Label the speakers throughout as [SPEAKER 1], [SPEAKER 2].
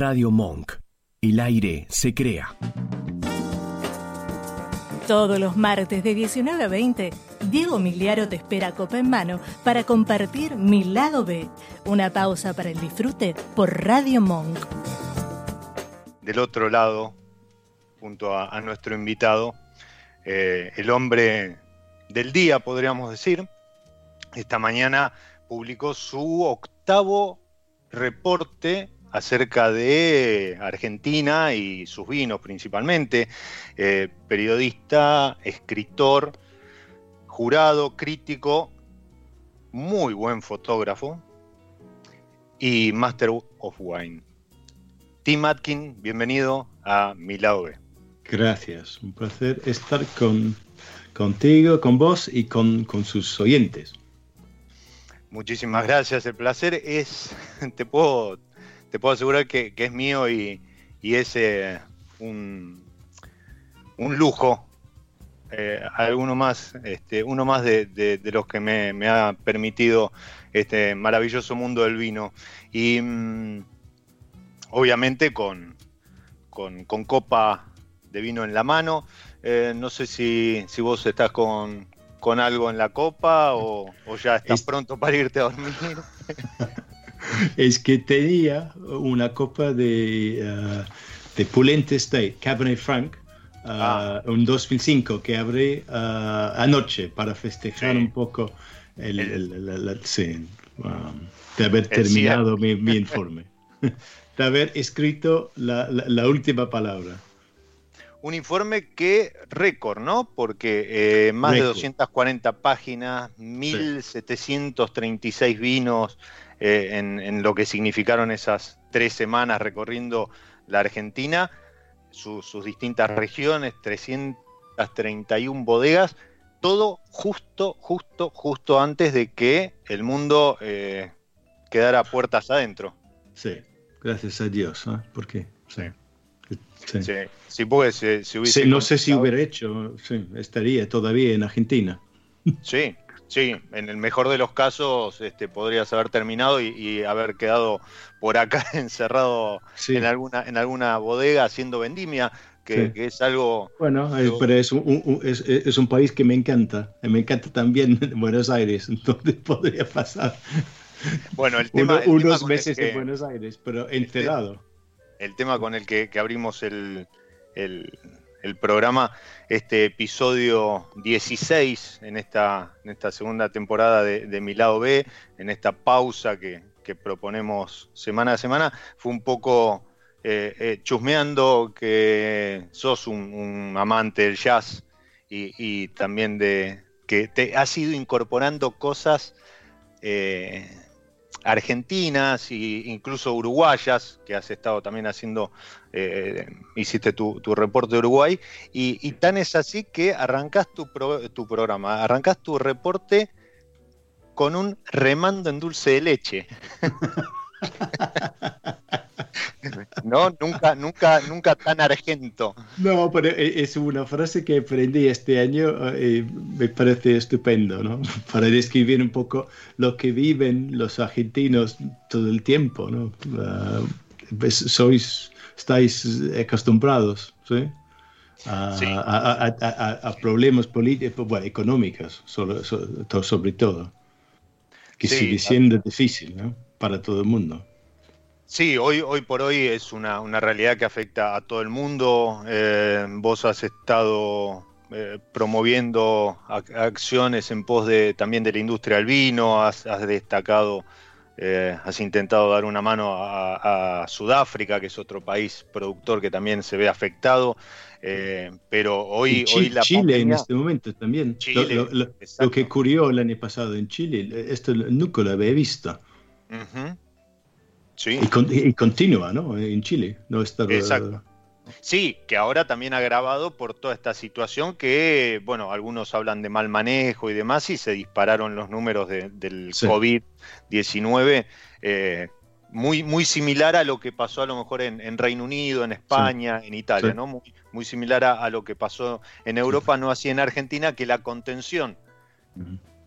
[SPEAKER 1] Radio Monk. El aire se crea.
[SPEAKER 2] Todos los martes de 19 a 20, Diego Miliaro te espera copa en mano para compartir Mi Lado B. Una pausa para el disfrute por Radio Monk.
[SPEAKER 3] Del otro lado, junto a, nuestro invitado, eh, el hombre del día, podríamos decir, esta mañana publicó su octavo reporte acerca de Argentina y sus vinos principalmente. Eh, periodista, escritor, jurado, crítico, muy buen fotógrafo y Master of Wine. Tim Atkin, bienvenido a Mi
[SPEAKER 4] Gracias, un placer estar con, contigo, con vos y con, con sus oyentes.
[SPEAKER 3] Muchísimas gracias, el placer es, te puedo te puedo asegurar que, es mío y, es eh, un, lujo. Eh, alguno más, este, uno más de, los que me, ha permitido este maravilloso mundo del vino. Y mm, obviamente con, con, copa de vino en la mano. Eh, no sé si, vos estás con, algo en la copa o, ya estás pronto para irte a dormir.
[SPEAKER 4] es que tenía una copa de, uh, de Pulente State, Cabernet Franc, uh, ah. un 2005 que abrí uh, anoche para festejar un poco el, um, de haber terminado mi, informe, de haber escrito la, la, última palabra.
[SPEAKER 3] Un informe que récord, ¿no? Porque eh, más de 240 páginas, 1736 vinos, eh, en, lo que significaron esas tres semanas recorriendo la Argentina, sus distintas regiones, 331 bodegas, todo justo, justo, justo antes de que el mundo eh, quedara puertas adentro.
[SPEAKER 4] Sí, gracias a Dios, ¿eh? porque sí.
[SPEAKER 3] Sí, sí. pues hubiese
[SPEAKER 4] no sé si hubiera hecho, sí, estaría todavía en Argentina.
[SPEAKER 3] Sí, Sí, en el mejor de los casos este, podrías haber terminado y, haber quedado por acá encerrado en, alguna, en alguna bodega haciendo vendimia, que, es algo...
[SPEAKER 4] Bueno, eh, pero es un, es, un, país que me encanta, me encanta también Buenos Aires, entonces podría pasar.
[SPEAKER 3] Bueno, el tema,
[SPEAKER 4] unos meses en Buenos Aires, pero encerrado.
[SPEAKER 3] El, tema con el que, abrimos el, el programa, este episodio 16 en esta, en esta segunda temporada de, Mi Lado B, en esta pausa que, proponemos semana a semana, fue un poco eh, eh, chusmeando que sos un, amante del jazz y, también de que te has ido incorporando cosas eh, argentinas e incluso uruguayas, que has estado también haciendo, eh, hiciste tu, reporte de Uruguay, y, tan es así que arrancas tu, tu programa, arrancas tu reporte con un remando en dulce de leche. No, nunca, nunca, nunca tan argento.
[SPEAKER 4] No, pero e, es una frase que aprendí este año y eh, me parece estupendo, ¿no? Para describir un poco lo que viven los argentinos todo el tiempo, ¿no? Ah, pues sois, estáis acostumbrados, ¿sí? A, problemas políticos, bueno, económicos, sobre, sobre todo, que sigue siendo difícil, ¿no? Para todo el mundo.
[SPEAKER 3] Sí, hoy, hoy por hoy es una, realidad que afecta a todo el mundo. Eh, vos has estado eh, promoviendo acciones en pos de también de la industria del vino, has, destacado, eh, has intentado dar una mano a, Sudáfrica, que es otro país productor que también se ve afectado. pero hoy,
[SPEAKER 4] Chile,
[SPEAKER 3] hoy la
[SPEAKER 4] Chile en este momento también. lo, que ocurrió el año pasado en Chile, esto nunca lo había visto. Y, continúa, ¿no? En Chile. No está,
[SPEAKER 3] Exacto. Sí, que ahora también ha agravado por toda esta situación que, bueno, algunos hablan de mal manejo y demás y se dispararon los números del COVID-19. Eh, muy, muy similar a lo que pasó a lo mejor en, Reino Unido, en España, en Italia, ¿no? Muy, muy similar a, lo que pasó en Europa, no así en Argentina, que la contención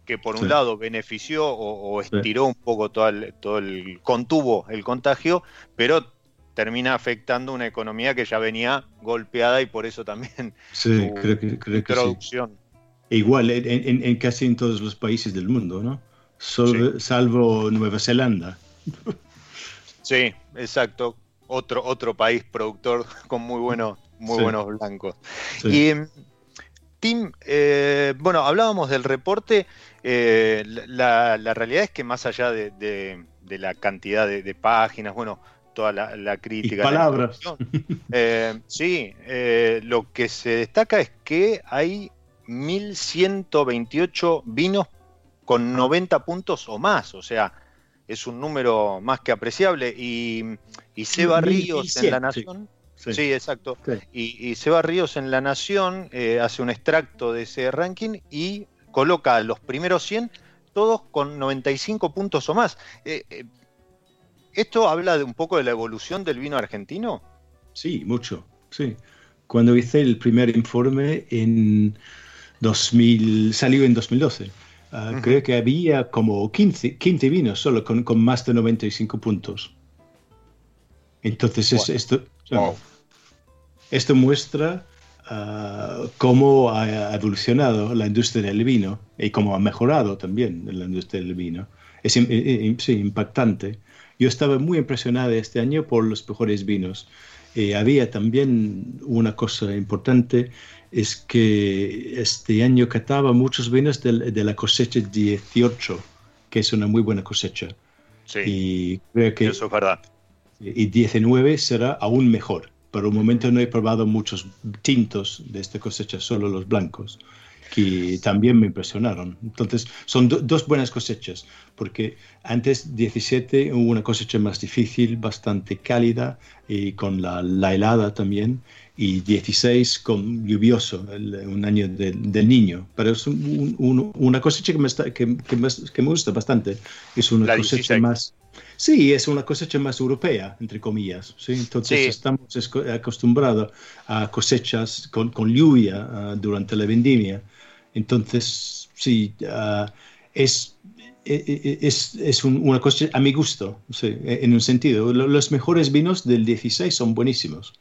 [SPEAKER 3] que por un lado benefició o, estiró un poco todo el, todo el, contuvo el contagio, pero termina afectando una economía que ya venía golpeada y por eso también
[SPEAKER 4] sí, creo que, creo introducción. E igual en, casi en todos los países del mundo, ¿no? Salvo Nueva Zelanda.
[SPEAKER 3] Sí, exacto. Otro, otro país productor con muy buenos, muy buenos blancos. Y Tim, eh, bueno, hablábamos del reporte. Eh, la, realidad es que más allá de, la cantidad de, páginas, bueno, toda la, crítica. Y
[SPEAKER 4] palabras.
[SPEAKER 3] Eh, sí, lo que se destaca es que hay 1128 vinos con 90 puntos o más, o sea, es un número más que apreciable. Y, y Seba Ríos en La Nación. Sí, exacto. Y, Seba Ríos en La Nación hace un extracto de ese ranking y coloca los primeros 100 todos con 95 puntos o más. Eh, eh, ¿Esto habla de un poco de la evolución del vino argentino?
[SPEAKER 4] Sí, mucho. Sí. Cuando hice el primer informe en 2000, salió en 2012. Ah, creo que había como 15, 15 vinos solo con, con, más de 95 puntos. Entonces, esto, esto muestra uh, cómo ha evolucionado la industria del vino y cómo ha mejorado también la industria del vino. Es sí, impactante. Yo estaba muy impresionado este año por los mejores vinos. Eh, había también una cosa importante es que este año cataba muchos vinos de, la cosecha 18, que es una muy buena cosecha.
[SPEAKER 3] Sí, y creo que, eso es verdad.
[SPEAKER 4] Y 19 será aún mejor. Por un momento no he probado muchos tintos de esta cosecha, solo los blancos, que también me impresionaron. Entonces, son dos buenas cosechas, porque antes 17 hubo una cosecha más difícil, bastante cálida, y con la, la helada también, y 16 con lluvioso, un año del niño. Pero es una cosecha que me, que, que, me, gusta bastante. Es una cosecha más... Sí, es una cosecha más europea, entre comillas. ¿sí? Entonces estamos acostumbrados a cosechas con, con lluvia ah, durante la vendimia. Entonces, sí, uh, es, e, e, e, es, es una cosecha a mi gusto, sí, en un sentido. Los mejores vinos del 16 son buenísimos.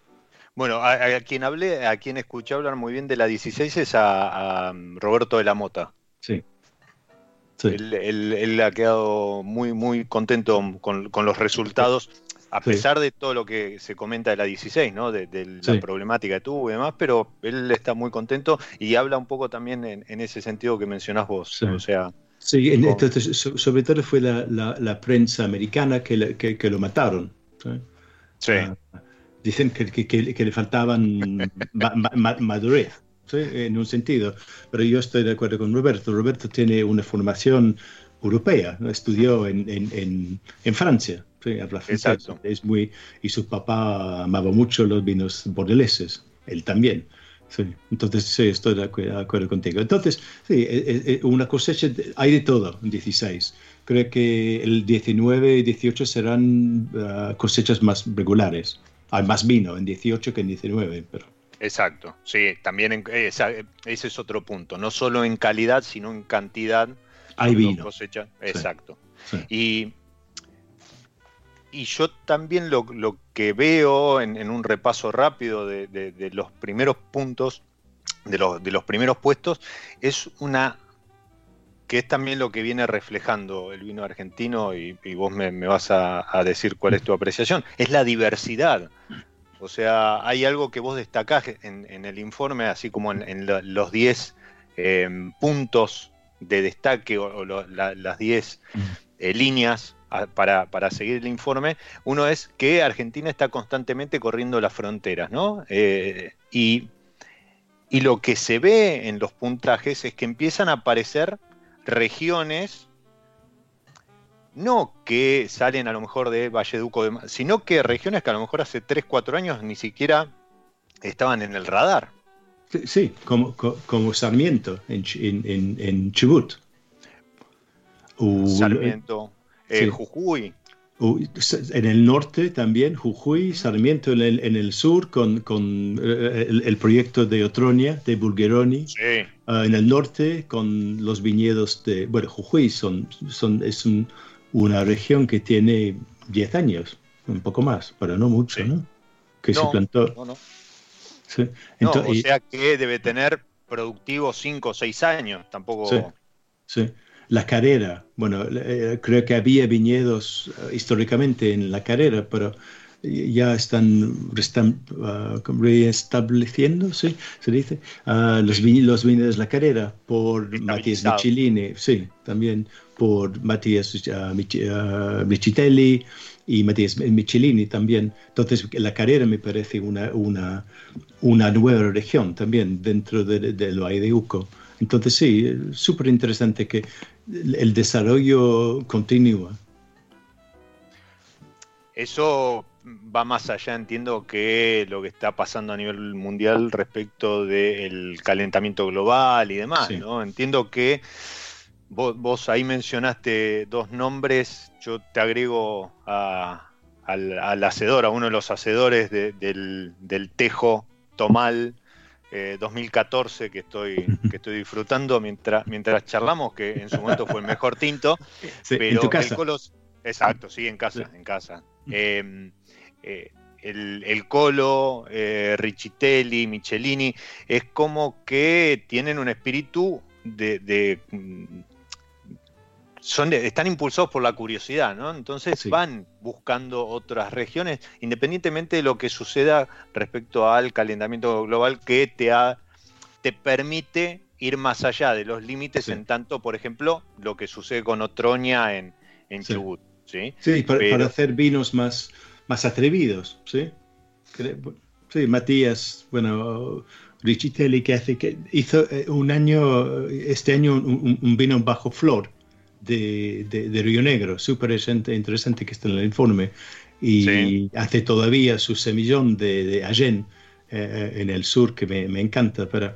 [SPEAKER 3] Bueno, a, quien hablé, a quien escuché hablar muy bien de la 16 es a, Roberto de la Mota.
[SPEAKER 4] Sí.
[SPEAKER 3] Él, ha quedado muy, muy contento con, los resultados, a pesar de todo lo que se comenta de la 16, ¿no? De, la problemática que tuvo y demás, pero él está muy contento y habla un poco también en, ese sentido que mencionás vos. O sea.
[SPEAKER 4] Sí, entonces, sobre todo fue la, prensa americana que, que, lo mataron.
[SPEAKER 3] Sí. Ah,
[SPEAKER 4] dicen que, que, le faltaban madurez, en un sentido. Pero yo estoy de acuerdo con Roberto. Roberto tiene una formación europea, estudió en, en, en, Francia, habla francés. Es muy, y su papá amaba mucho los vinos bordeleses, él también. entonces, sí, estoy de acuerdo, contigo. Entonces, sí, e, e, e, una cosecha, hay de todo en 16. Creo que el 19 y 18 serán ah, cosechas más regulares. Hay más vino en 18 que en 19, pero...
[SPEAKER 3] Exacto, sí, también ese es otro punto, no solo en calidad, sino en cantidad.
[SPEAKER 4] Hay vino.
[SPEAKER 3] Cosecha. Exacto. Y, y yo también lo, que veo en, un repaso rápido de, los primeros puntos, de los, de los primeros puestos, es una que es también lo que viene reflejando el vino argentino, y, vos me, vas a, decir cuál es tu apreciación, es la diversidad. O sea, hay algo que vos destacás en, el informe, así como en, los 10 em, puntos de destaque o, las 10 eh, líneas para, seguir el informe. Uno es que Argentina está constantemente corriendo las fronteras, ¿no? Eh, y, y lo que se ve en los puntajes es que empiezan a aparecer regiones, no que salen a lo mejor de Valleduco, de, sino que regiones que a lo mejor hace 3, 4 años ni siquiera estaban en el radar.
[SPEAKER 4] Sí, como, como Sarmiento en, en, Chubut.
[SPEAKER 3] Sarmiento, eh, Jujuy
[SPEAKER 4] en el norte también, Jujuy, Sarmiento en el, en el sur con, con eh, el, proyecto de Otronia, de Bulgeroni. Ah, en el norte con los viñedos de, bueno, Jujuy son, son, es una región que tiene 10 años, un poco más, pero no mucho, ¿no? Que se plantó.
[SPEAKER 3] No, no. Sí. o sea que debe tener productivo 5 o 6 años, tampoco.
[SPEAKER 4] Sí, sí. La carrera, bueno, eh, creo que había viñedos eh, históricamente en la carrera, pero ya están, uh, reestableciendo, ¿sí? Se dice, uh, los, los viñedos La Carrera por Matías Michelini, sí, también por Matías uh, Michitelli y Matías Michelini también. Entonces, La Carrera me parece una, una, una nueva región también dentro de, de lo de Uco. Entonces, sí, súper interesante que el desarrollo continúa.
[SPEAKER 3] Eso va más allá, entiendo, que lo que está pasando a nivel mundial respecto del calentamiento global y demás, ¿no? Entiendo que vos, ahí mencionaste dos nombres, yo te agrego al, hacedor, a uno de los hacedores del, Tejo Tomal 2014 eh, que estoy, que estoy disfrutando mientras, mientras charlamos, que en su momento fue el mejor tinto. pero
[SPEAKER 4] en tu casa.
[SPEAKER 3] exacto, sí, en casa, en casa. Em, eh, el, Colo, eh, Richitelli, Michelini, es como que tienen un espíritu de... son están impulsados por la curiosidad, ¿no? Entonces van buscando otras regiones, independientemente de lo que suceda respecto al calentamiento global que te, te permite ir más allá de los límites en tanto, por ejemplo, lo que sucede con Otroña en, en Chubut. Sí,
[SPEAKER 4] sí para, hacer vinos más, más atrevidos, ¿sí? Sí, Matías, bueno, Richitelli que hace que hizo eh, un año, este año un, vino bajo flor de, de, Río Negro, súper interesante que está en el informe, y hace todavía su semillón de, de Agen eh, en el sur que me, me encanta, pero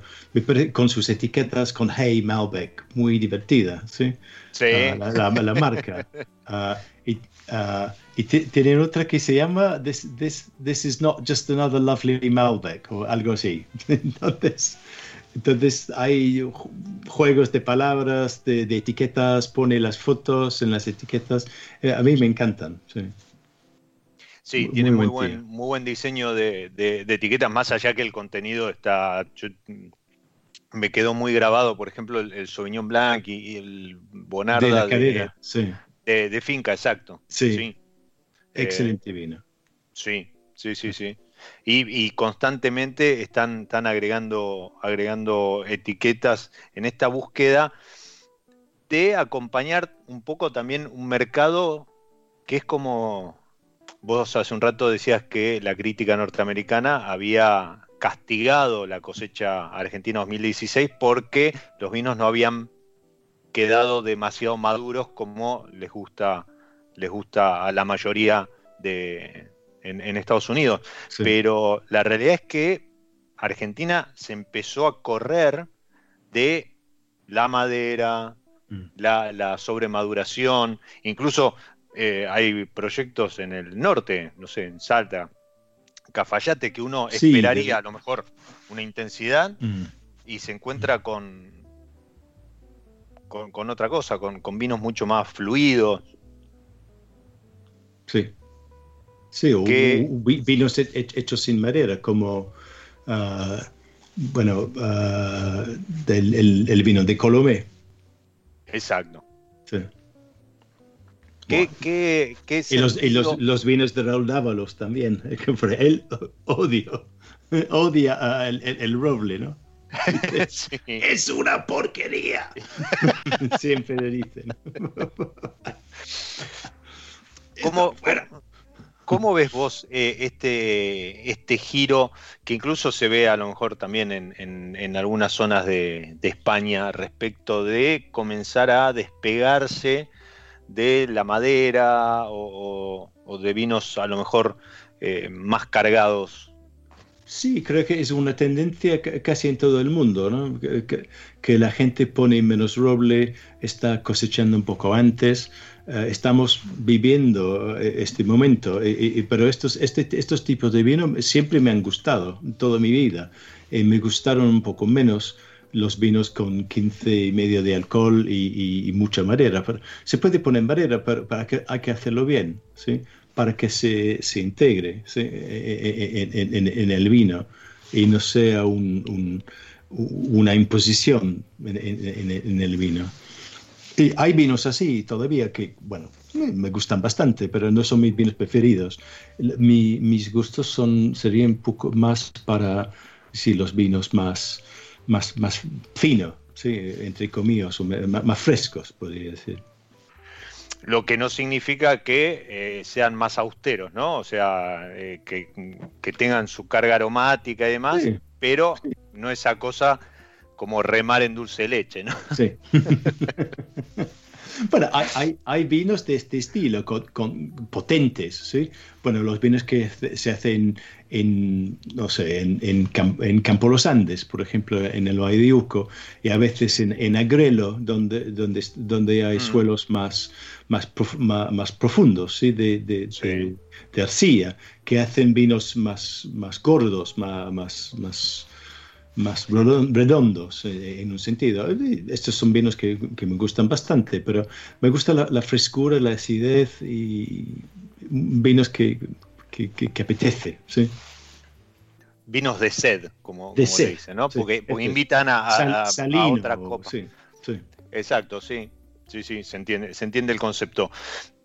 [SPEAKER 4] con sus etiquetas con Hey Malbec, muy divertida, ¿sí?
[SPEAKER 3] Sí.
[SPEAKER 4] Ah, la, la, marca. Uh, y, uh, y tienen otra que se llama this, this, this is not just another lovely Malbec o algo así. Entonces, entonces hay juegos de palabras, de, de, etiquetas, pone las fotos en las etiquetas. Eh, a mí me encantan. Sí.
[SPEAKER 3] Sí, tiene muy, buen, muy buen diseño de, de, etiquetas, más allá que el contenido está. me quedó muy grabado, por ejemplo, el, Sauvignon Blanc y, el Bonarda.
[SPEAKER 4] De la carrera, sí.
[SPEAKER 3] De, finca, exacto.
[SPEAKER 4] Sí. Excelente vino.
[SPEAKER 3] Sí, sí, sí, sí. Y, constantemente están, están agregando, agregando etiquetas en esta búsqueda de acompañar un poco también un mercado que es como Vos hace un rato decías que la crítica norteamericana había castigado la cosecha argentina 2016 porque los vinos no habían quedado demasiado maduros como les gusta, les gusta a la mayoría de, en, Estados Unidos. Pero la realidad es que Argentina se empezó a correr de la madera, mm. la, la, sobremaduración, incluso eh, hay proyectos en el norte, no sé, en Salta, Cafayate, que uno esperaría a lo mejor una intensidad mm. y se encuentra con, con, otra cosa, con, vinos mucho más fluidos.
[SPEAKER 4] Sí. Sí, o vinos hechos sin madera, como, ah, bueno, ah, el, vino de Colomé.
[SPEAKER 3] Exacto. Sí. ¿Qué,
[SPEAKER 4] y, los, vinos de Raúl Dávalos también. Él odio, odia el, roble, ¿no? Es una porquería. Siempre le dicen.
[SPEAKER 3] ¿Cómo, ¿Cómo ves vos eh, este, este giro que incluso se ve a lo mejor también en, algunas zonas de, España respecto de comenzar a despegarse de la madera o, de vinos a lo mejor eh, más cargados.
[SPEAKER 4] Sí, creo que es una tendencia casi en todo el mundo, ¿no? que, la gente pone menos roble, está cosechando un poco antes. Eh, estamos viviendo eh, este momento, pero estos, este, estos tipos de vino siempre me han gustado toda mi vida. me gustaron un poco menos los vinos con 15 y medio de alcohol y, mucha madera. se puede poner madera, pero hay que hacerlo bien, para que se, se integre en, el vino y no sea un, una imposición en, el vino. Y hay vinos así todavía que, bueno, me gustan bastante, pero no son mis vinos preferidos. mis gustos son, serían un poco más para sí, los vinos más, más, más finos, sí, entre comillas, más, frescos, podría decir.
[SPEAKER 3] Lo que no significa que eh, sean más austeros, ¿no? O sea, eh, que, tengan su carga aromática y demás, pero no esa cosa como remar en dulce leche, ¿no? Sí.
[SPEAKER 4] Bueno, hay, hay, vinos de este estilo, con, potentes, ¿sí? Bueno, los vinos que se hacen en, no sé, en, en, en Campo Los Andes, por ejemplo, en el Valle de Uco, y a veces en, en Agrelo, donde, donde, donde hay mm. suelos más, más, más, profundos, ¿sí? De, de, de, arcilla, que hacen vinos más, más gordos, más, más, más redondos eh, en un sentido. Estos son vinos que, que me gustan bastante, pero me gusta la, frescura, la acidez y vinos que, que, que apetece, ¿sí?
[SPEAKER 3] Vinos de sed, como, como dicen, ¿no? porque, invitan a, a, otra copa. Sí. Exacto, sí. Sí, sí, se entiende, se entiende el concepto.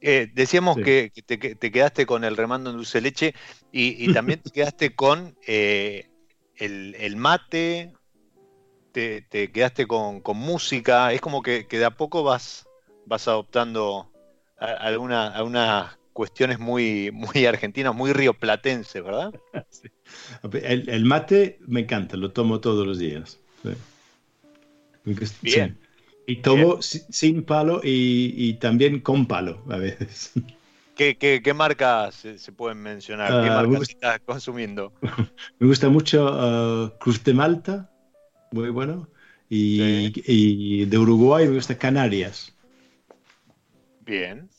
[SPEAKER 3] Eh, decíamos que, te, te, quedaste con el remando en dulce leche y, y también te quedaste con eh, el, mate, te, quedaste con, música, es como que, de a poco vas, vas adoptando algunas cuestiones muy, muy argentinas, muy rioplatenses, ¿verdad?
[SPEAKER 4] El, mate me encanta, lo tomo todos los días. Bien. Y tomo sin palo y, también con palo a veces.
[SPEAKER 3] ¿Qué, marcas se, pueden mencionar? ¿Qué ah, marcas estás consumiendo?
[SPEAKER 4] Me gusta mucho uh, Cruz de Malta, muy bueno. Y, de Uruguay me gusta Canarias.
[SPEAKER 3] Bien.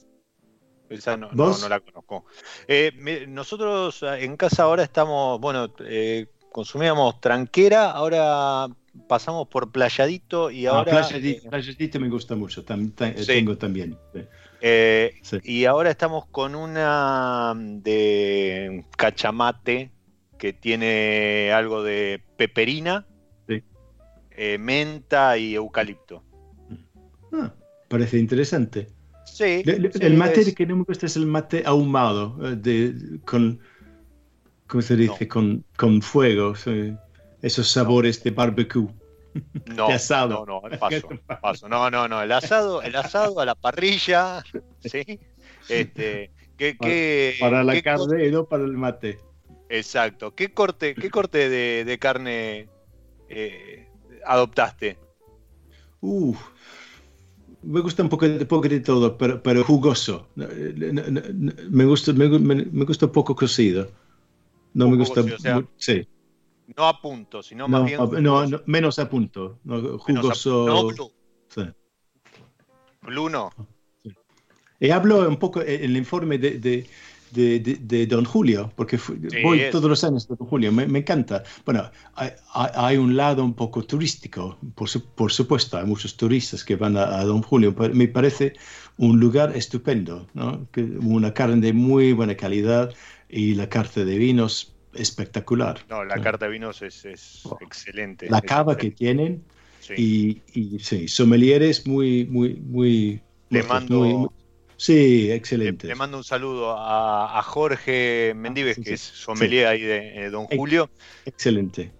[SPEAKER 3] Esa no, la conozco. Eh, nosotros ah, en casa ahora estamos, bueno, eh, consumíamos tranquera, ahora pasamos por Playadito y ah, ahora...
[SPEAKER 4] playadito, me gusta mucho, tengo también.
[SPEAKER 3] Eh, y ahora estamos con una de cachamate que tiene algo de peperina, eh, menta y eucalipto.
[SPEAKER 4] Ah, parece interesante. Sí. el mate que no me gusta es el mate ahumado, eh, de, con, ¿cómo se dice? Con, con fuego, esos sabores de barbecue.
[SPEAKER 3] No, no, no, paso, paso. No, no, no. El asado, el asado a la parrilla, ¿sí? Este, ¿qué,
[SPEAKER 4] para, la carne y no para el mate.
[SPEAKER 3] Exacto. ¿Qué corte, qué corte de, carne eh, adoptaste?
[SPEAKER 4] me gusta un poco, de todo, pero, pero jugoso. Me gusta, me, gusta un poco cocido. No me gusta. sí.
[SPEAKER 3] No a punto, sino más bien.
[SPEAKER 4] No, menos a punto. jugoso. no, blue. Sí.
[SPEAKER 3] Blue no.
[SPEAKER 4] Y hablo un poco en el informe de, de, de, Don Julio, porque voy todos los años a Don Julio, me, encanta. Bueno, hay, hay, un lado un poco turístico, por, por supuesto, hay muchos turistas que van a, Don Julio, pero me parece un lugar estupendo, ¿no? una carne de muy buena calidad y la carta de vinos espectacular.
[SPEAKER 3] No, la carta de vinos es, oh. excelente.
[SPEAKER 4] La cava que tienen y, y, sí, sommeliers muy, muy, muy...
[SPEAKER 3] Le mando...
[SPEAKER 4] sí, excelente.
[SPEAKER 3] Le, mando un saludo a, Jorge Mendives, que es sommelier ahí de, Don Julio.
[SPEAKER 4] Excelente.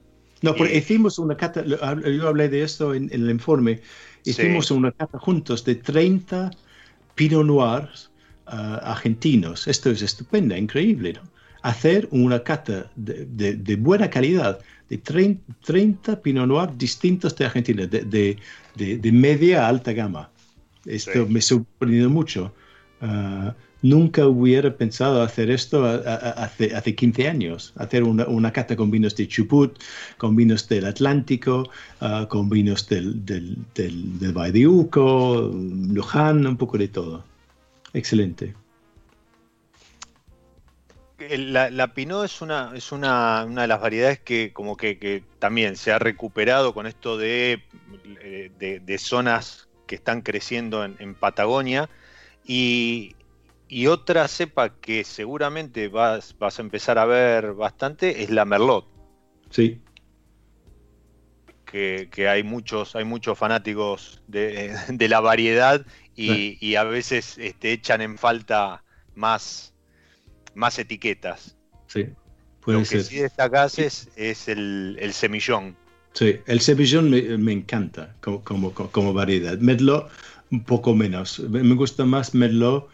[SPEAKER 4] No, porque hicimos una cata, yo hablé de esto en, el informe, hicimos una cata juntos de 30 Pinot Noirs ah, argentinos. Esto es estupendo, increíble, ¿no? Hacer una cata de, buena calidad de 30, Pinot Noir distintos de Argentina, de, media a alta gama. Esto me ha sorprendido mucho. Ah, nunca hubiera pensado hacer esto hace, hace 15 años, hacer una, cata con vinos de Chubut, con vinos del Atlántico, ah, con vinos del, del, del, del Valle de Uco, Luján, un poco de todo. Excelente
[SPEAKER 3] la, Pinot es una, es una, de las variedades que como que, también se ha recuperado con esto de, de, zonas que están creciendo en, Patagonia y, y otra cepa que seguramente vas, vas a empezar a ver bastante es la Merlot.
[SPEAKER 4] Sí.
[SPEAKER 3] Que, que hay muchos, hay muchos fanáticos de, de la variedad y, y a veces este, echan en falta más, más etiquetas.
[SPEAKER 4] Sí,
[SPEAKER 3] puede Lo que sí destacás es, es el, el, semillón.
[SPEAKER 4] Sí, el semillón me, me encanta como, como, como, variedad. Merlot un poco menos. Me gusta más Merlot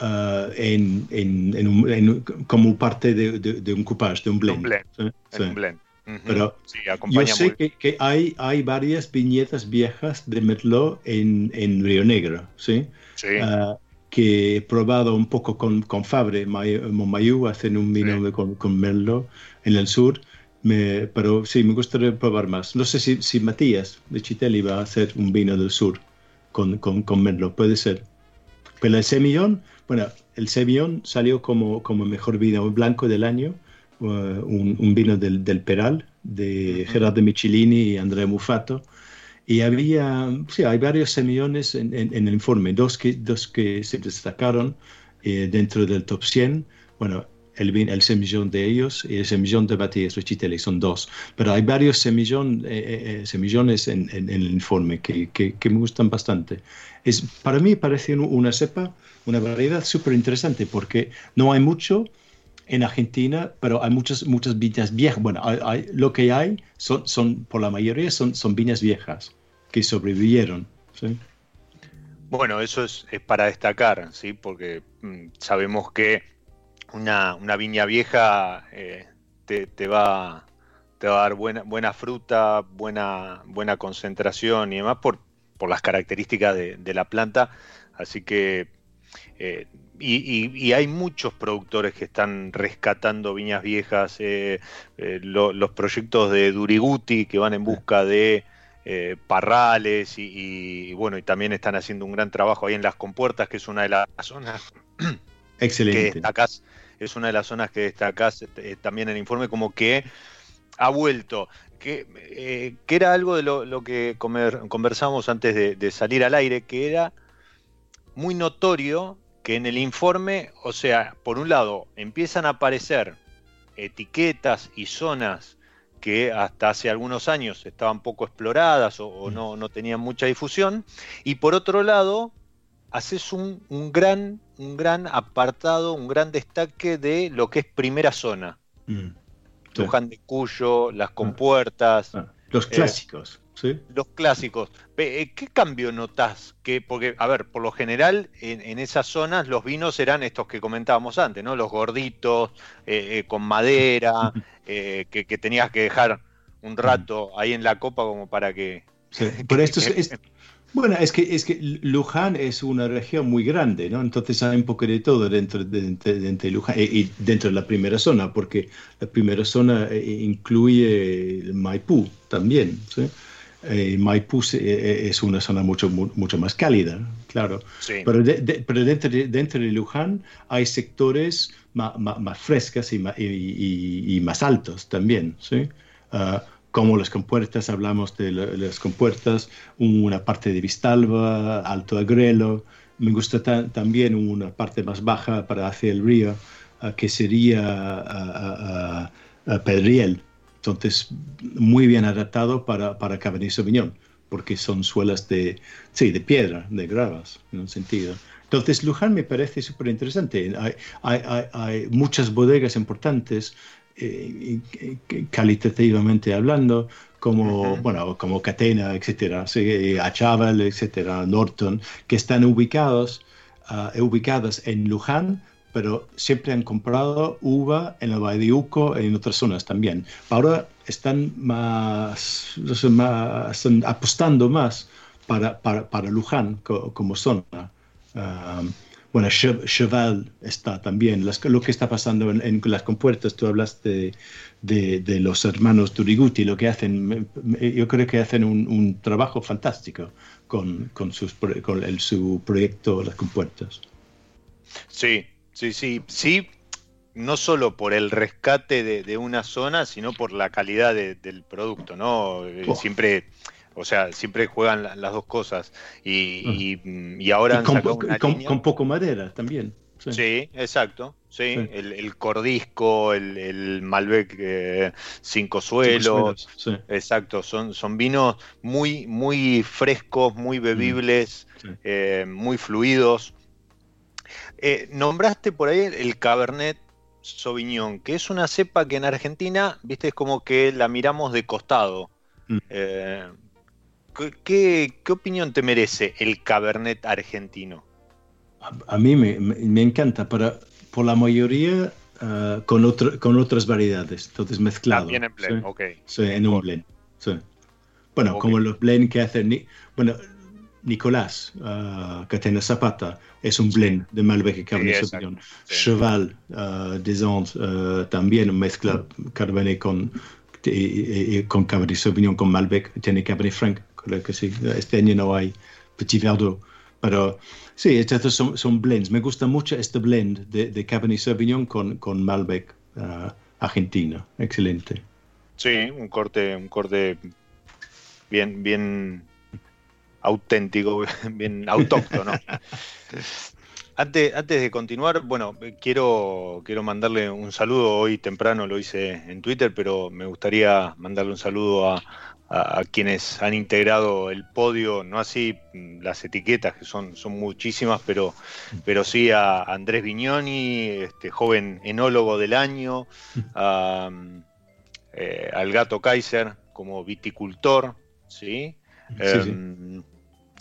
[SPEAKER 4] uh, en, en, en, un, en, como parte de, de, de, un coupage, de un blend.
[SPEAKER 3] Un blend. ¿sí? Sí. Un blend.
[SPEAKER 4] Uh -huh. Pero sí, yo sé que, que, hay, hay varias viñetas viejas de Merlot en, en Río Negro, ¿sí?
[SPEAKER 3] sí.
[SPEAKER 4] Uh, que he probado un poco con, con Fabre, Montmayou, hacen un vino sí. con, con, Merlot en el sur, me, pero sí, me gustaría probar más. No sé si, si Matías de Chitelli va a hacer un vino del sur con, con, con Merlot, puede ser. Pero el Semillón, bueno, el Semillón salió como, como mejor vino blanco del año, uh, un, un, vino del, del Peral, de Gerardo Michelini y Andrea Mufato. Y había, sí, hay varios semillones en, en, en, el informe, dos que, dos que se destacaron eh, dentro del top 100. Bueno, el, el semillón de ellos y el semillón de Matías Rechitelli son dos. Pero hay varios semillón, eh, eh, semillones en, en, el informe que, que, que, me gustan bastante. Es, para mí parece una cepa, una variedad súper interesante porque no hay mucho en Argentina, pero hay muchas, muchas viñas viejas. Bueno, hay, lo que hay son, son, por la mayoría, son, son viñas viejas que sobrevivieron. ¿sí?
[SPEAKER 3] Bueno, eso es, es, para destacar, ¿sí? porque mmm, sabemos que una, una viña vieja eh, te, te, va, te va a dar buena, buena fruta, buena, buena concentración y demás por, por las características de, de la planta. Así que eh, y, y, y, hay muchos productores que están rescatando viñas viejas, eh, eh, lo, los proyectos de Duriguti que van en busca de eh, parrales y, y, bueno, y también están haciendo un gran trabajo ahí en las compuertas, que es una de las zonas
[SPEAKER 4] Excelente.
[SPEAKER 3] que destacás, es una de las zonas que destacás eh, también en el informe como que ha vuelto. Que, eh, que era algo de lo, lo que comer, conversamos antes de, de salir al aire, que era muy notorio que en el informe, o sea, por un lado, empiezan a aparecer etiquetas y zonas que hasta hace algunos años estaban poco exploradas o, o no, no, tenían mucha difusión, y por otro lado, haces un, un, gran, un gran apartado, un gran destaque de lo que es primera zona. Mm. Luján de Cuyo, las compuertas.
[SPEAKER 4] Ah. Los clásicos. Eh, ¿Sí?
[SPEAKER 3] Los clásicos. ¿Qué cambio notas? Que, porque, a ver, por lo general, en, en, esas zonas los vinos eran estos que comentábamos antes, ¿no? Los gorditos, eh, eh, con madera, eh, que, que, tenías que dejar un rato ahí en la copa como para que...
[SPEAKER 4] Sí. Pero esto es, es, bueno, es que, es que Luján es una región muy grande, ¿no? Entonces hay un poco de todo dentro de, de, de Luján y, y, dentro de la primera zona, porque la primera zona incluye Maipú también, ¿sí? Eh, Maipú eh, es una zona mucho, mucho más cálida, claro.
[SPEAKER 3] Sí.
[SPEAKER 4] Pero, de, de, pero dentro, de, dentro, de, Luján hay sectores más, más, más frescos y, y, y, más altos también, ¿sí? Uh, como las compuertas, hablamos de las compuertas, una parte de Vistalba, Alto Agrelo. Me gusta ta también una parte más baja para hacia el río, uh, que sería uh, Pedriel entonces, muy bien adaptado para, para Cabernet Sauvignon, porque son suelas de, sí, de piedra, de gravas, en un sentido. Entonces, Luján me parece súper interesante. Hay, hay, hay, muchas bodegas importantes, eh, calitativamente hablando, como, uh -huh. bueno, como Catena, etcétera, sí, Achaval, etcétera, Norton, que están ubicados, uh, ubicadas en Luján, pero siempre han comprado uva en el Valle de Uco y en otras zonas también. Ahora están más, más están apostando más para, para, para Luján co, como zona. Bueno, Cheval está también. Las, lo que está pasando en, en, las compuertas, tú hablas de, de, de, los hermanos Turiguti, lo que hacen, yo creo que hacen un, un trabajo fantástico con, con, sus, con el, su proyecto Las Compuertas.
[SPEAKER 3] Sí, Sí, sí, sí, no solo por el rescate de, de una zona, sino por la calidad de, del producto, ¿no? Oh. Siempre, o sea, siempre juegan la, las dos cosas. Y, y, y ahora
[SPEAKER 4] y con, con, con, poco madera también.
[SPEAKER 3] Sí, exacto. Sí, El, Cordisco, el, Malbec eh, Cinco Suelos. Exacto, son, son vinos muy, muy frescos, muy mm, bebibles, eh, muy fluidos. Eh, nombraste por ahí el Cabernet Sauvignon, que es una cepa que en Argentina, viste, es como que la miramos de costado. Mm. ¿qué, opinión te merece el Cabernet argentino?
[SPEAKER 4] A, mí me, encanta, pero por la mayoría ah, con, con otras variedades, entonces mezclado.
[SPEAKER 3] También en blend, ok.
[SPEAKER 4] Sí, en un blend. Bueno, como los blend que hacen. Bueno, Nicolás, uh, Catena Zapata, es un blend de Malbec y Cabernet Sauvignon. Cheval uh, des Andes también mezcla Cabernet con, con Cabernet Sauvignon, con Malbec, tiene Cabernet Franc, creo que sí. Este año no hay Petit Verdot, pero Sí, estos son, blends. Me gusta mucho este blend de, de Cabernet Sauvignon con, con Malbec argentino. Excelente.
[SPEAKER 3] Sí, un corte, un corte bien, bien auténtico, bien autóctono. Antes, antes de continuar, bueno, quiero, quiero mandarle un saludo. Hoy temprano lo hice en Twitter, pero me gustaría mandarle un saludo a, a, quienes han integrado el podio, no así las etiquetas, que son, son muchísimas, pero, pero sí a Andrés Vignoni, este joven enólogo del año, eh, al gato Kaiser como viticultor, ¿sí? Em,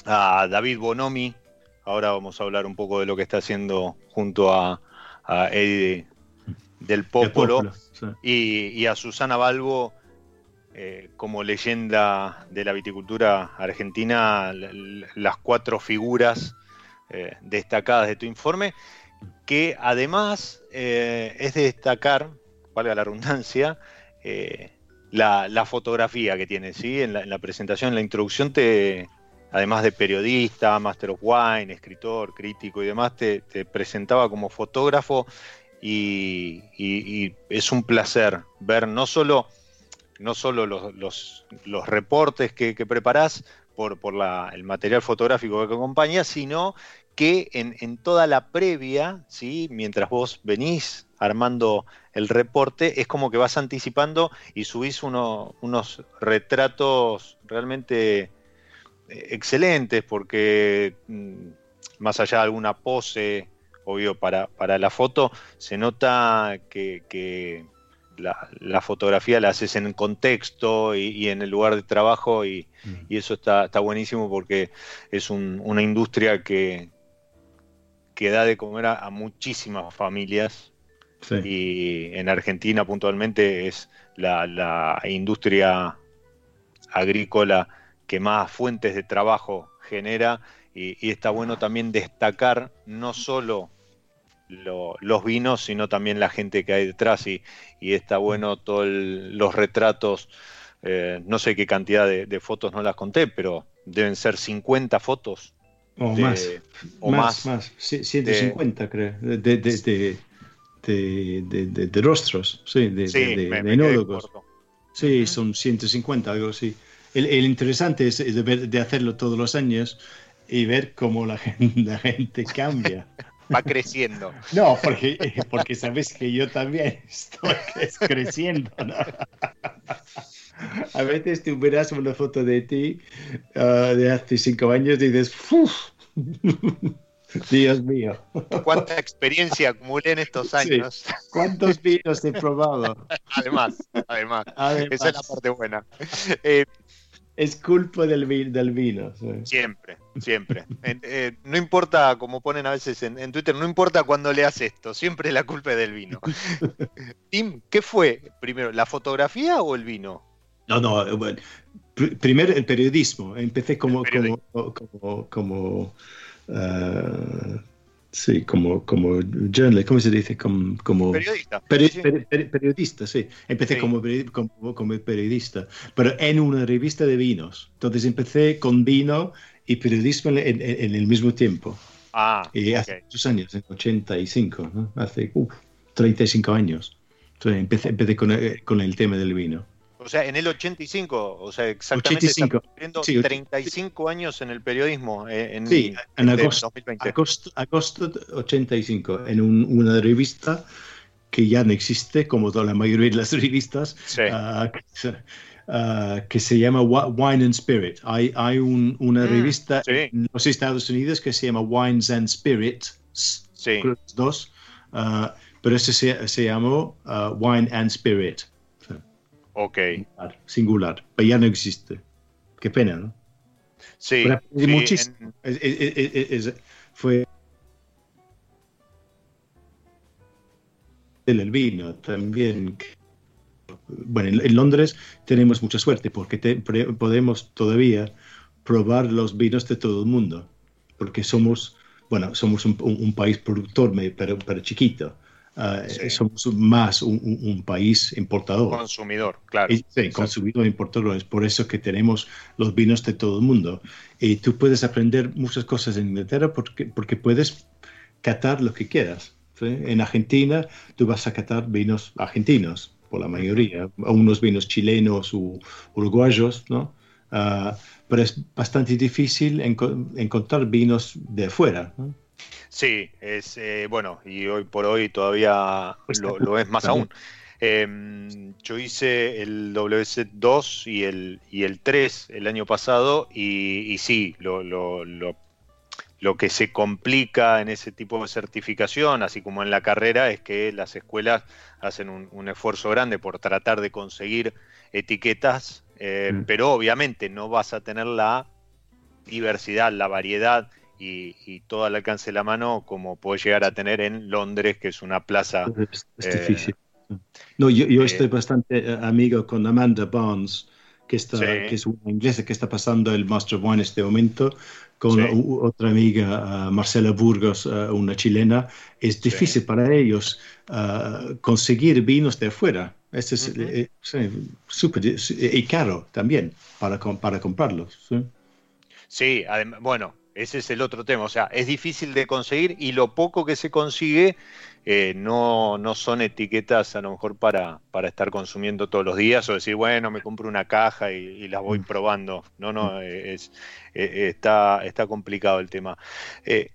[SPEAKER 3] a David Bonomi, ahora vamos a hablar un poco de lo que está haciendo junto a, Eddie del Popolo, y, a Susana Balbo, eh, como leyenda de la viticultura argentina las cuatro figuras eh, destacadas de tu informe, que además eh, es de destacar, valga la redundancia, la, fotografía que tiene, ¿sí? En la, presentación, en la introducción, te, además de periodista, Master of Wine, escritor, crítico y demás, te, presentaba como fotógrafo y, es un placer ver no solo no solo los, reportes que, preparás por, el material fotográfico que acompaña, sino que en, toda la previa, ¿sí? mientras vos venís armando el reporte, es como que vas anticipando y subís unos retratos realmente excelentes, porque mm, más allá de alguna pose, obvio, para, para la foto, se nota que la, fotografía la haces en contexto y, en el lugar de trabajo y, mm. eso está, buenísimo porque es una industria que, que da de comer a, muchísimas familias y en Argentina puntualmente es la, industria agrícola que más fuentes de trabajo genera y, y está bueno también destacar no solo los vinos, sino también la gente que hay detrás y, está bueno todos los retratos, eh, no sé qué cantidad de, fotos no las conté, pero deben ser 50 fotos.
[SPEAKER 4] O más, o más, más, 150 creo, de, de, de, rostros, sí, de, sí, Sí, son 150, algo así. El, interesante es, de, hacerlo todos los años y ver cómo la gente, la gente cambia
[SPEAKER 3] va creciendo.
[SPEAKER 4] No, porque, porque sabes que yo también estoy creciendo, ¿no? A veces tú verás una foto de ti ah, de hace cinco años y dices, Dios mío.
[SPEAKER 3] ¿Cuánta experiencia acumulé en estos años?
[SPEAKER 4] ¿Cuántos vinos he probado?
[SPEAKER 3] Además, además, Esa es la parte buena. Eh,
[SPEAKER 4] es culpa del, del vino.
[SPEAKER 3] Siempre, siempre. Eh, no importa, como ponen a veces en, Twitter, no importa cuándo leas esto, siempre la culpa es del vino. Tim, ¿qué fue primero, la fotografía o el vino?
[SPEAKER 4] No, no, eh, bueno, primero el periodismo. Empecé como, como, como, como uh, Sí, como, como journalist, ¿cómo se dice? Como, como
[SPEAKER 3] periodista.
[SPEAKER 4] periodista, sí. Empecé Como, como, periodista, pero en una revista de vinos. Entonces empecé con vino y periodismo en, el mismo tiempo.
[SPEAKER 3] Ah,
[SPEAKER 4] y hace muchos años, en 85, ¿no? Hace 35 años. Entonces empecé, empecé con, el, con el tema del vino.
[SPEAKER 3] O sea, en el 85, o sea, exactamente
[SPEAKER 4] 85.
[SPEAKER 3] cumpliendo 35 años en el periodismo. eh, En,
[SPEAKER 4] Sí, en
[SPEAKER 3] este
[SPEAKER 4] agosto,
[SPEAKER 3] 2020.
[SPEAKER 4] agosto, agosto 85, en un- una revista que ya no existe, como toda la mayoría de las revistas,
[SPEAKER 3] Sí.
[SPEAKER 4] que, se- ah, que se llama Wi- Wine and Spirit. Hay, hay un- una
[SPEAKER 3] Mm,
[SPEAKER 4] revista
[SPEAKER 3] sí.
[SPEAKER 4] en los Estados Unidos que se llama Wines and Spirits,
[SPEAKER 3] Sí.
[SPEAKER 4] dos, ah, pero este se, se llamó Wine and Spirit,
[SPEAKER 3] Ok.
[SPEAKER 4] singular, pero ya no existe. Qué pena, ¿no?
[SPEAKER 3] Sí. Sí,
[SPEAKER 4] muchísimo.
[SPEAKER 3] en-
[SPEAKER 4] Es- es- es- fue el vino también. Bueno, en, en Londres tenemos mucha suerte porque te- pre- podemos todavía probar los vinos de todo el mundo, porque somos, bueno, somos un, un- un país productor, pero, pero chiquito.
[SPEAKER 3] Sí.
[SPEAKER 4] Somos más un, un- un país importador.
[SPEAKER 3] consumidor, claro.
[SPEAKER 4] Y- Sí,
[SPEAKER 3] Exacto.
[SPEAKER 4] consumidor importador. Es por eso que tenemos los vinos de todo el mundo. Y tú puedes aprender muchas cosas en Inglaterra porque, porque puedes catar lo que quieras. ¿sí? En Argentina tú vas a catar vinos argentinos, por la mayoría, unos vinos chilenos u uruguayos, ¿no? Ah, pero es bastante difícil enco- encontrar vinos de afuera. ¿no?
[SPEAKER 3] Sí, es eh, bueno, y hoy por hoy todavía
[SPEAKER 4] Pues
[SPEAKER 3] lo, es más aún. Eh, yo hice el WC2 y el, y el 3 el año pasado y, y sí, lo, lo, lo, lo que se complica en ese tipo de certificación, así como en la carrera, es que las escuelas hacen un, un esfuerzo grande por tratar de conseguir etiquetas, eh,
[SPEAKER 4] Mm.
[SPEAKER 3] pero obviamente no vas a tener la diversidad, la variedad y, y todo al alcance de la mano como puedes llegar a tener en Londres, que es una plaza.
[SPEAKER 4] Es, es
[SPEAKER 3] eh,
[SPEAKER 4] difícil. No, yo, yo
[SPEAKER 3] eh,
[SPEAKER 4] estoy bastante eh, amigo con Amanda Barnes, que, está,
[SPEAKER 3] Sí.
[SPEAKER 4] que es una inglesa que está pasando el Master of Wine en este momento, con
[SPEAKER 3] Sí.
[SPEAKER 4] otra amiga, uh, Marcela Burgos, uh, una chilena. Es difícil para ellos uh, conseguir vinos de afuera. Este es
[SPEAKER 3] Ujú.
[SPEAKER 4] eh, y caro también para, para comprarlos. ¿sí?
[SPEAKER 3] Bueno, ese es el otro tema. O sea, es difícil de conseguir y lo poco que se consigue eh, no, no son etiquetas a lo mejor para, para estar consumiendo todos los días o decir, bueno, me compro una caja y, y las voy
[SPEAKER 4] Mm.
[SPEAKER 3] probando. No, no, eh, es, eh, está, está complicado el tema. Eh,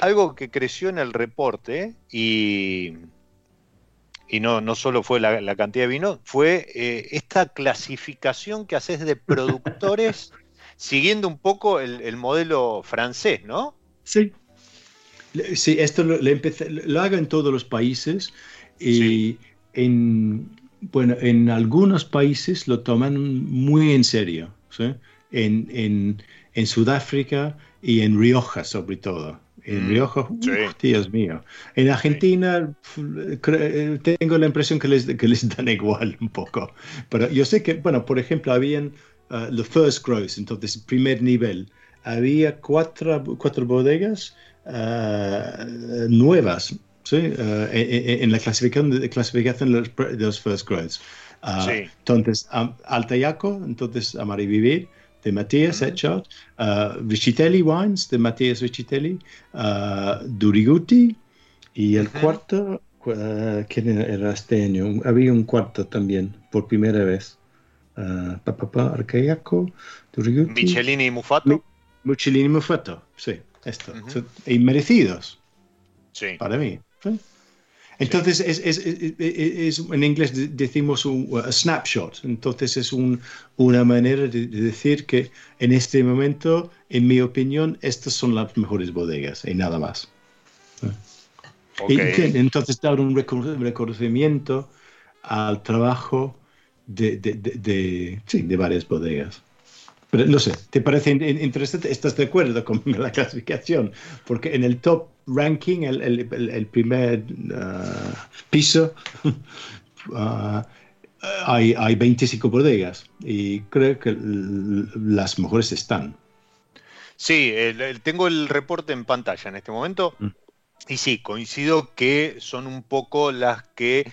[SPEAKER 3] algo que creció en el reporte y, y no, no solo fue la, la cantidad de vino, fue eh, esta clasificación que haces de productores siguiendo un poco el, el modelo francés, ¿no?
[SPEAKER 4] Sí. Sí, esto lo, le empecé- lo hago en todos los países y
[SPEAKER 3] Sí.
[SPEAKER 4] en, bueno, en algunos países lo toman muy en serio. ¿sí? En, en, en Sudáfrica y en Rioja sobre todo. En
[SPEAKER 3] Mm,
[SPEAKER 4] Rioja, uf,
[SPEAKER 3] sí.
[SPEAKER 4] Dios mío. En Argentina cre- tengo la impresión que les, que les dan igual un poco. Pero yo sé que, bueno, por ejemplo, habían uh, los first growth, entonces primer nivel. Había cuatro, cuatro bodegas uh, nuevas ¿sí? Uh, en, la clasificación de, clasificación de los, de los first growths. Uh,
[SPEAKER 3] Sí.
[SPEAKER 4] Entonces, um, Altayaco, entonces Amar y Vivir, de Matías
[SPEAKER 3] Ujú.
[SPEAKER 4] Etchart, uh, Wines, de Matías Richitelli, uh, Duriguti, y el cuarto, cu- uh, ¿quién era este año? Había un cuarto también, por primera vez. Uh, pa, pa, pa, Arcaiaco, Duriguti.
[SPEAKER 3] Michelini y Mufato.
[SPEAKER 4] Mi- Muchelini Mufato, sí, esto.
[SPEAKER 3] Ujú.
[SPEAKER 4] Son inmerecidos
[SPEAKER 3] Sí.
[SPEAKER 4] para mí. ¿sí? Entonces, es, es- es- es- es- en inglés de- decimos un a snapshot. Entonces, es un- una manera de, de decir que en este momento, en mi opinión, estas son las mejores bodegas y nada más. Y entonces, dar un recono- reconocimiento al trabajo de, de- de- de- sí, de varias bodegas. Pero no sé, ¿te parece in- in- interesante? ¿Estás de acuerdo con la clasificación? Porque en el top ranking, el, el- el- primer ah, piso, ah, hay, hay 25 bodegas y creo que las mejores están.
[SPEAKER 3] Sí, el- tengo el reporte en pantalla en este momento.
[SPEAKER 4] Mm.
[SPEAKER 3] Y sí, coincido que son un poco las que,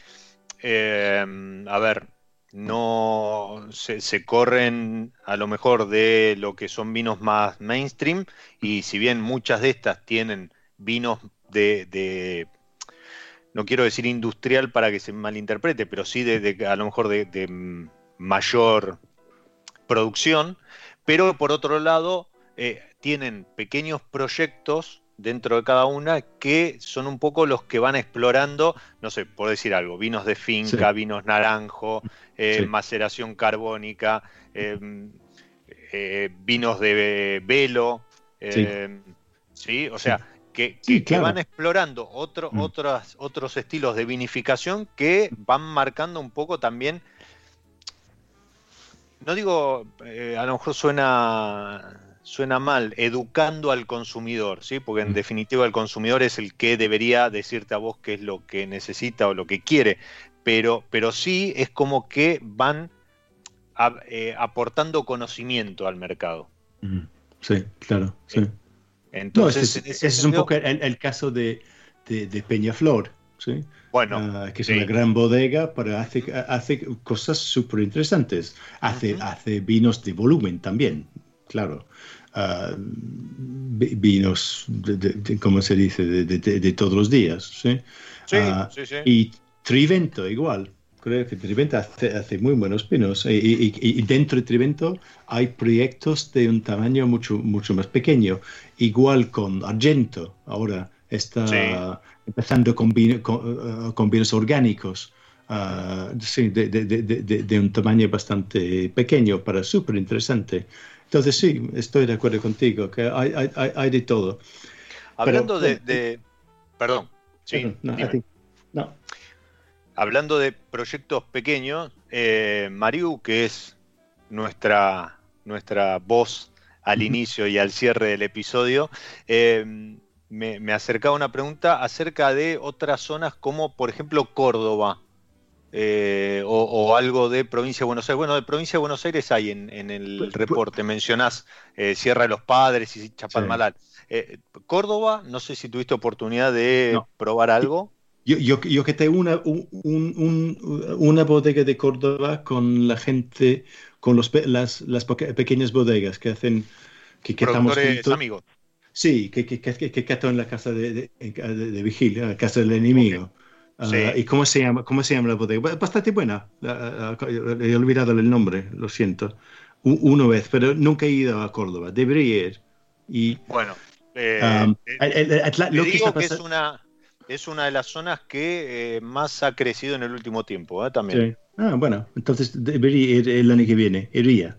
[SPEAKER 3] eh, a ver, no se, corren a lo mejor de lo que son vinos más mainstream. Y si bien muchas de estas tienen vinos de, de- no quiero decir industrial para que se malinterprete, pero sí de, a lo mejor de, mayor producción, pero por otro lado eh, tienen pequeños proyectos dentro de cada una que son un poco los que van explorando, no sé, por decir algo, vinos de finca, vinos naranjo, eh, maceración carbónica, em, eh, vinos de velo, sí. O sea, que, van explorando otro, mm. otros estilos de vinificación que van marcando un poco también no digo, eh, a lo mejor suena, suena mal, educando al consumidor, ¿sí? Porque en mm. definitiva el consumidor es el que debería decirte a vos qué es lo que necesita o lo que quiere, pero, pero sí es como que van eh, aportando conocimiento al mercado.
[SPEAKER 4] Sí, claro, sí. Entonces, ese, es un poco el, caso de, de Peñaflor. ¿sí?
[SPEAKER 3] Bueno,
[SPEAKER 4] ah, que es una gran bodega, pero hace, hace cosas súper interesantes. Hace, hace vinos de volumen también, claro. Ah, vinos, de, ¿cómo se dice? De, todos los días. ¿sí?
[SPEAKER 3] Ah,
[SPEAKER 4] y Trivento igual. Creo que Trivento hace, hace muy buenos vinos. Y, dentro de Trivento hay proyectos de un tamaño mucho, mucho más pequeño. Igual con Argento ahora está empezando con, eh, con, vinos orgánicos, uh, sí, de, de, de, de, un tamaño bastante pequeño, para súper interesante. Entonces sí, estoy de acuerdo contigo, que hay, hay, hay de todo.
[SPEAKER 3] Hablando de, Perdón, sí. No, Hablando de proyectos pequeños, eh, Mariu, que es nuestra, nuestra voz al inicio y al cierre del episodio, eh, me, acercaba una pregunta acerca de otras zonas como, por ejemplo, Córdoba. Eh, o, algo de provincia de Buenos Aires. Bueno, de provincia de Buenos Aires hay en, el reporte, mencionás eh, Sierra de los Padres y Chapalmalal. Eh, Córdoba, no sé si tuviste oportunidad de probar algo.
[SPEAKER 4] Yo, yo, que tengo una, una bodega de Córdoba con la gente, con los, las, las pequeñas bodegas que hacen... Que, que estamos
[SPEAKER 3] amigos.
[SPEAKER 4] Sí, que, que, que, que en la casa de, de, de, vigilia, la casa del enemigo. Ah, ¿Y cómo se, llama, cómo se llama la bodega? Bastante buena. he olvidado el nombre, lo siento. Una vez, pero nunca he ido a Córdoba. Debería ir. Y,
[SPEAKER 3] bueno, eh, um, lo que, digo que es una, es una de las zonas que eh, más ha crecido en el último tiempo, ¿eh? también.
[SPEAKER 4] Ah, bueno, entonces debería ir el año que viene, iría.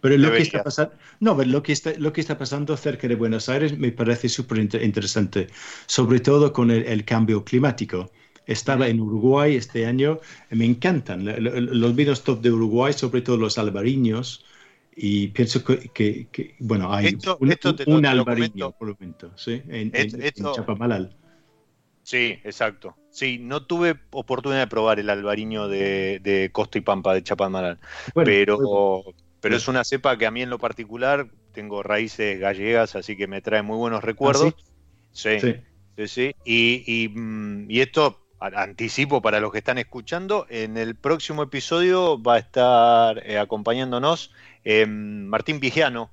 [SPEAKER 4] Pero lo que está pasando, no, lo que está, lo que está pasando cerca de Buenos Aires me parece súper interesante, sobre todo con el, cambio climático. Estaba en Uruguay este año, me encantan los vinos top de Uruguay, sobre todo los albariños, y pienso que, bueno, hay un, albariño por el momento, ¿sí? en, Chapamalal.
[SPEAKER 3] Sí, exacto. Sí, no tuve oportunidad de probar el albariño de, Costa y Pampa de Chapamalal, pero, pero es una cepa que a mí en lo particular tengo raíces gallegas, así que me trae muy buenos recuerdos. ¿Ah, sí? sí, sí, mm, Y, esto anticipo para los que están escuchando, en el próximo episodio va a estar eh, acompañándonos em, Martín Vigiano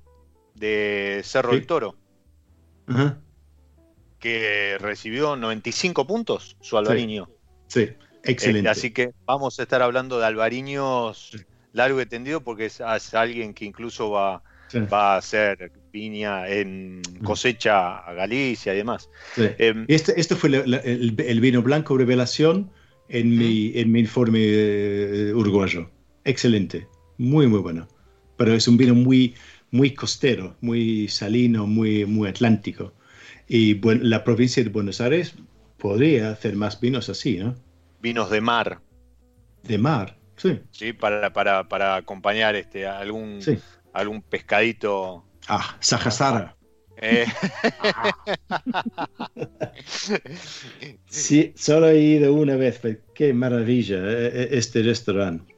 [SPEAKER 3] de Cerro del Toro, que recibió 95 puntos su albariño.
[SPEAKER 4] Sí, excelente.
[SPEAKER 3] Eh, así que vamos a estar hablando de albariños largo y tendido porque es, alguien que incluso va, va a hacer viña en cosecha a Galicia y demás.
[SPEAKER 4] Em, este, este, fue el, vino blanco revelación en, mi, en mi informe eh, uruguayo. Excelente, muy, muy bueno. Pero es un vino muy, muy costero, muy salino, muy, muy atlántico. Y bueno, la provincia de Buenos Aires podría hacer más vinos así, ¿no?
[SPEAKER 3] Vinos de mar.
[SPEAKER 4] De mar,
[SPEAKER 3] Sí. para, para, para acompañar este, algún, algún pescadito.
[SPEAKER 4] Ah, Sajasara. Eh. sí, solo he ido una vez, pero qué maravilla eh, eh, este restaurante.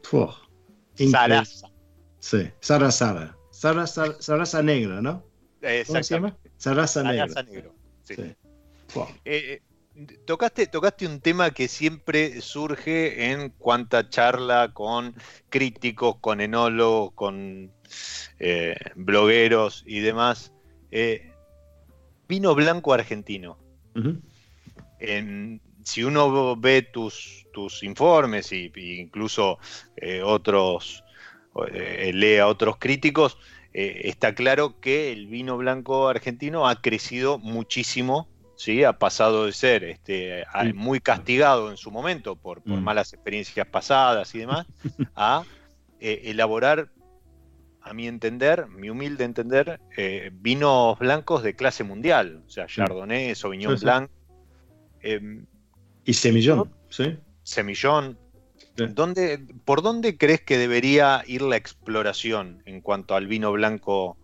[SPEAKER 3] Sarasa.
[SPEAKER 4] Sí, Sarasara. Sarasa, Sarasa negra, ¿no?
[SPEAKER 3] ¿Cómo se llama?
[SPEAKER 4] Sarasa negra. Sarasa negro.
[SPEAKER 3] Sí. Tocaste, tocaste un tema que siempre surge en cuanta charla con críticos, con enólogos, con eh, blogueros y demás. Eh, vino blanco argentino. si uno ve tus, tus informes e incluso eh, otros, lee a otros críticos, está claro que el vino blanco argentino ha crecido muchísimo, ¿sí? ha pasado de ser este, muy castigado en su momento por, mm. malas experiencias pasadas y demás, a elaborar a mi entender, mi humilde entender, vinos blancos de clase mundial, o sea, Chardonnay, Sauvignon Blanc,
[SPEAKER 4] Em, y Semillón, ¿sí?
[SPEAKER 3] Semillón. ¿Por dónde crees que debería ir la exploración en cuanto al vino blanco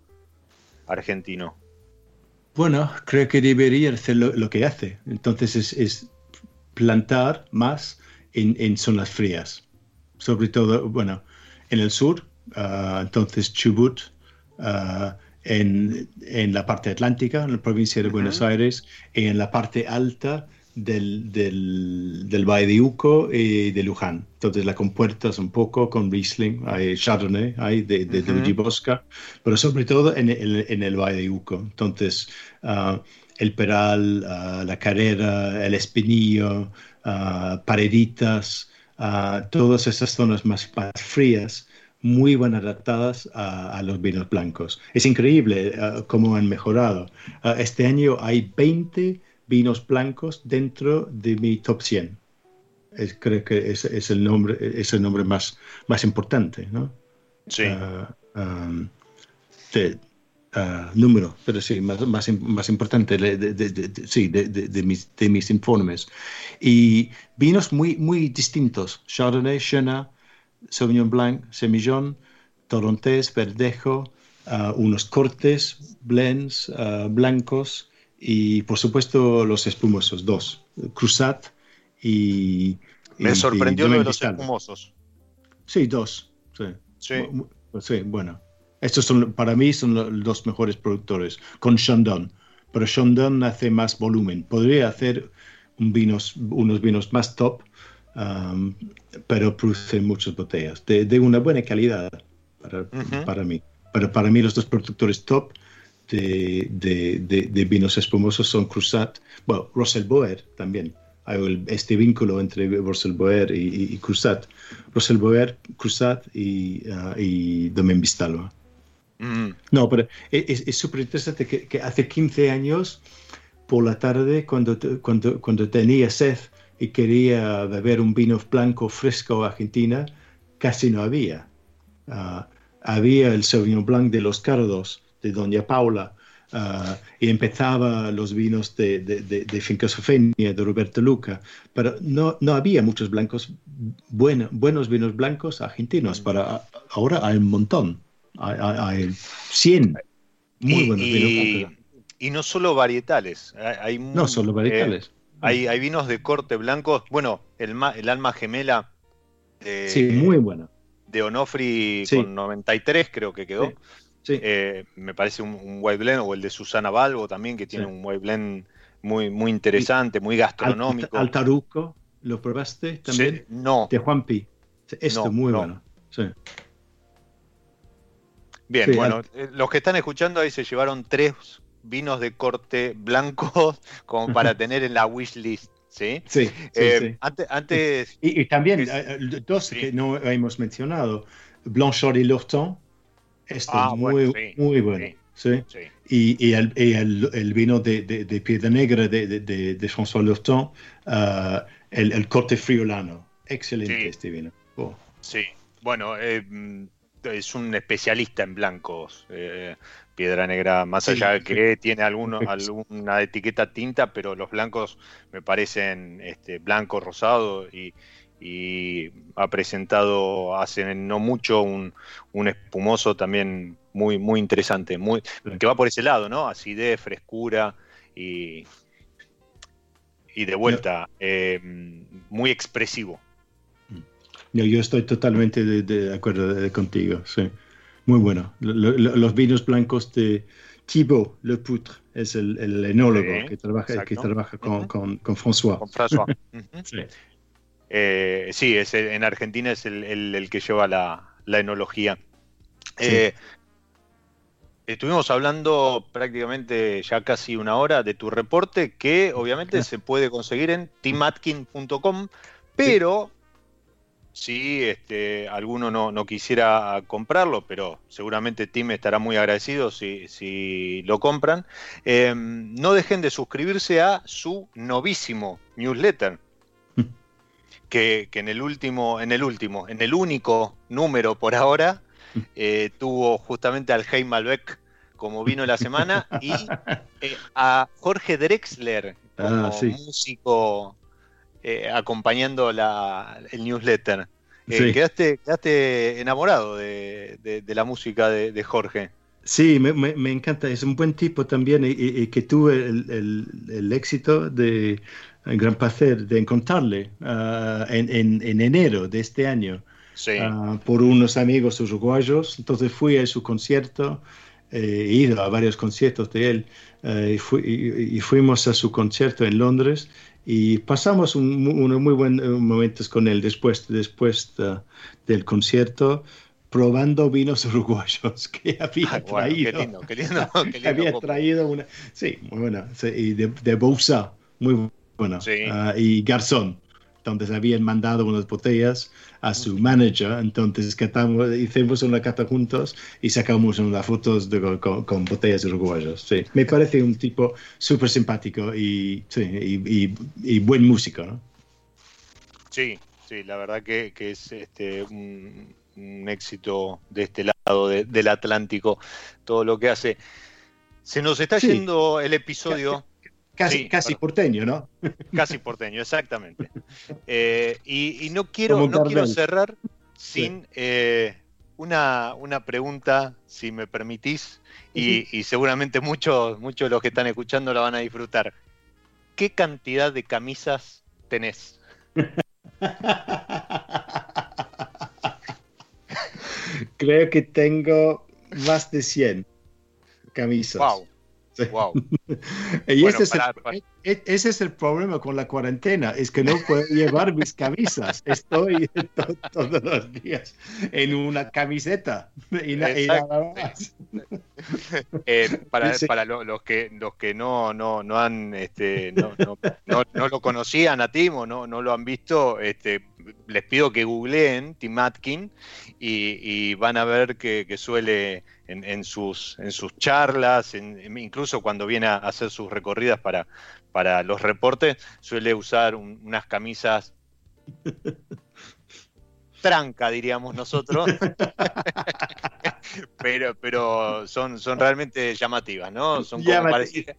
[SPEAKER 3] argentino?
[SPEAKER 4] Bueno, creo que debería hacer lo, que hace. Entonces es, plantar más en, zonas frías. Sobre todo, bueno, en el sur, ah, entonces Chubut, ah, en, la parte atlántica, en la provincia de Buenos Aires, y en la parte alta del, del, del, Valle de Uco y de Luján. Entonces la compuertas un poco con Riesling, hay Chardonnay, hay de, de, de Bosca, pero sobre todo en el, en el Valle de Uco. Entonces uh, el Peral, uh, la Carrera, el Espinillo, uh, Pareditas, todas esas zonas más, más frías muy bien adaptadas a, a, los vinos blancos. Es increíble cómo han mejorado. este año hay 20 vinos blancos dentro de mi top 100. creo que es, es, el nombre, es el nombre más, más importante, ¿no?
[SPEAKER 3] Sí. Ah,
[SPEAKER 4] ah, número, pero sí, más, más, más importante, de, sí, de, mis, de mis informes. Y vinos muy, muy distintos, Chardonnay, Chenin, Sauvignon Blanc, Semillon, Torontés, Verdejo, ah, unos cortes, blends, blancos, y por supuesto los espumosos, dos, Cruzat y...
[SPEAKER 3] Me sorprendió lo de los espumosos.
[SPEAKER 4] Sí, dos. Sí. Sí. bueno. Estos son, para mí son los dos mejores productores, con Chandon. Pero Chandon hace más volumen. Podría hacer vinos, unos vinos más top, um, pero produce muchas botellas de, una buena calidad para, para mí. Pero para mí los dos productores top de, vinos espumosos son Cruzat, bueno, Russell Boer también. Hay este vínculo entre Russell Boer y, y, Cruzat. Russell Boer, Cruzat y, uh, y Domen mm. No, pero es súper interesante que, hace 15 años, por la tarde, cuando, cuando, cuando tenía sed y quería beber un vino blanco fresco argentina, casi no había. Uh, había el Sauvignon Blanc de los Cardos, de Doña Paula, ah, y empezaba los vinos de, de, de, de Fincasofenia, de Roberto Luca, pero no, no había muchos blancos, buenos vinos blancos argentinos, para, ahora hay un montón, hay, 100 muy buenos vinos blancos.
[SPEAKER 3] Y no solo varietales, hay,
[SPEAKER 4] no solo varietales. Eh,
[SPEAKER 3] hay, hay, vinos de corte blanco, bueno, el, el alma gemela.
[SPEAKER 4] sí, muy bueno.
[SPEAKER 3] De Onofri con 93 creo que quedó. Eh, me parece un, un, white blend, o el de Susana Balbo también, que tiene un white blend muy, muy interesante, muy gastronómico.
[SPEAKER 4] Altaruco, ¿lo probaste también?
[SPEAKER 3] no.
[SPEAKER 4] De Juan Pi. Esto es muy bueno.
[SPEAKER 3] Bien, bueno, eh, los que están escuchando ahí se llevaron tres vinos de corte blanco como para tener en la wish list. Sí,
[SPEAKER 4] sí,
[SPEAKER 3] eh, Antes, antes,
[SPEAKER 4] Y, también dos que no hemos mencionado, Blanchard y Lurton, esto es ah, muy, muy bueno. Sí. Y, y, el, el, el, vino de, de, de Piedra Negra de, de, de François Lurton, uh, el, el, corte friolano. Excelente este vino. Oh.
[SPEAKER 3] Sí, bueno, eh, es un especialista en blancos. Eh, Piedra Negra, más allá de que tiene alguno, alguna etiqueta tinta, pero los blancos me parecen este, blanco, rosado y, y ha presentado hace no mucho un, espumoso también muy, muy interesante, muy, que va por ese lado, ¿no? Acidez, frescura y, y de vuelta, eh, muy expresivo.
[SPEAKER 4] yo estoy totalmente de, acuerdo contigo, sí. Muy bueno. los vinos blancos de Thibaut Le Poutre es el, enólogo que trabaja, que trabaja con, con, François.
[SPEAKER 3] Con François. sí. Eh, sí, es en Argentina es el, que lleva la, enología. Eh, Estuvimos hablando prácticamente ya casi una hora de tu reporte que obviamente se puede conseguir en timatkin.com, pero si este, alguno no, quisiera comprarlo, pero seguramente Tim estará muy agradecido si, lo compran, em, no dejen de suscribirse a su novísimo newsletter. Que, que, en el último, en el último, en el único número por ahora, eh, tuvo justamente al Heim Malbec como vino la semana y eh, a Jorge Drexler ah, como músico eh, acompañando el newsletter. quedaste, enamorado de, la música de, Jorge.
[SPEAKER 4] Sí, me, encanta. Es un buen tipo también y, que tuve el, éxito de, el gran placer de encontrarle ah, en, enero de este año. Ah, por unos amigos uruguayos. Entonces fui a su concierto, eh, he ido a varios conciertos de él eh, y, fuimos a su concierto en Londres y pasamos unos muy buenos eh, momentos con él después, después del concierto probando vinos uruguayos que había ah, traído. Qué lindo, qué lindo, qué lindo. había traído una, sí, muy buena, y de, de Bousa, muy buena, ah, y Garzón donde habían mandado unas botellas a su manager, entonces catamos, hicimos una cata juntos y sacamos unas fotos con, botellas uruguayas. Sí. Me parece un tipo súper simpático y, y, buen músico. ¿no?
[SPEAKER 3] Sí, sí, la verdad que, es este, un, éxito de este lado del Atlántico, todo lo que hace. Se nos está yendo el episodio.
[SPEAKER 4] Casi, casi porteño, ¿no?
[SPEAKER 3] Casi porteño, exactamente. Eh, y, no quiero, no quiero cerrar sin eh, una, una, pregunta, si me permitís, y, seguramente muchos, muchos de los que están escuchando la van a disfrutar. ¿Qué cantidad de camisas tenés?
[SPEAKER 4] Creo que tengo más de 100 camisas.
[SPEAKER 3] Wow. Wow.
[SPEAKER 4] y ese, es el, ese, es el, problema con la cuarentena, es que no puedo llevar mis camisas. Estoy todos los días en una camiseta y, nada más.
[SPEAKER 3] Eh, para, para los que los que no, no, no han este, no, no, no, lo conocían a Timo, no, no lo han visto, este, les pido que googleen Tim Atkin y, van a ver que, suele en, sus, en sus charlas, incluso cuando viene a hacer sus recorridas para, para los reportes, suele usar unas camisas tranca, diríamos nosotros. pero, pero son, son realmente llamativas, ¿no? Son como parecidas.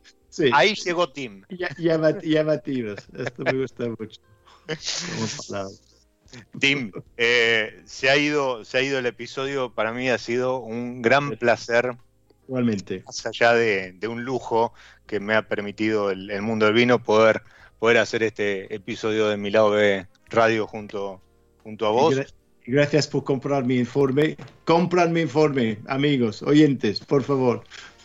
[SPEAKER 3] Ahí llegó Tim.
[SPEAKER 4] llamativas. Esto me gusta mucho.
[SPEAKER 3] Tim, eh, se, ha ido, se ha ido el episodio, para mí ha sido un gran placer.
[SPEAKER 4] Igualmente.
[SPEAKER 3] Más allá de, un lujo que me ha permitido el, mundo del vino poder, poder hacer este episodio de Mi Lado B Radio junto, junto a vos.
[SPEAKER 4] gracias por comprar mi informe. Compran mi informe, amigos, oyentes, por favor.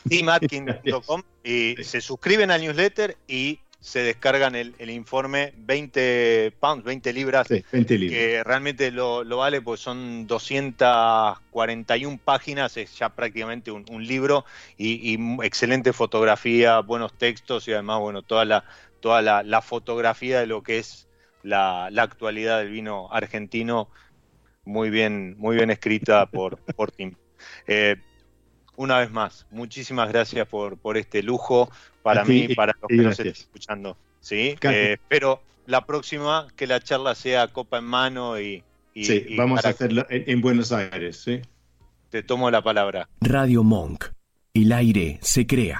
[SPEAKER 3] timatkin.com y se suscriben al newsletter y se descargan el, informe 20 pounds, 20 libras, que realmente lo, vale, pues son 241 páginas, es ya prácticamente un, libro y, excelente fotografía, buenos textos y además, bueno, toda la, toda la, fotografía de lo que es la, actualidad del vino argentino, muy bien, muy bien escrita por, por Tim. Eh, una vez más, muchísimas gracias por, por este lujo para mí y para los que nos estén escuchando. ¿sí? Eh, pero la próxima, que la charla sea copa en mano y...
[SPEAKER 4] sí, vamos a hacerlo en, Buenos Aires, ¿sí?
[SPEAKER 3] Te tomo la palabra.
[SPEAKER 1] Radio Monk. El aire se crea.